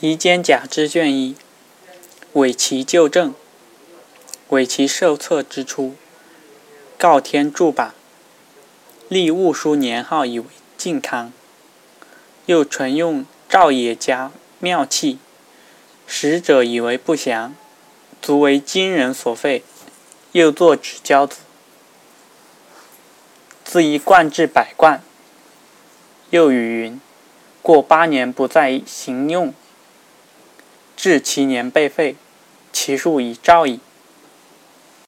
夷坚甲之卷一，伪齐旧政。伪齐受册之初，告天铸版，立戊书年号以为靖康。又纯用赵野家妙器，使者以为不祥，足为今人所废。又作纸交子，自一贯至百贯。又语云：过八年不再行用。至其年被废，其数已兆矣。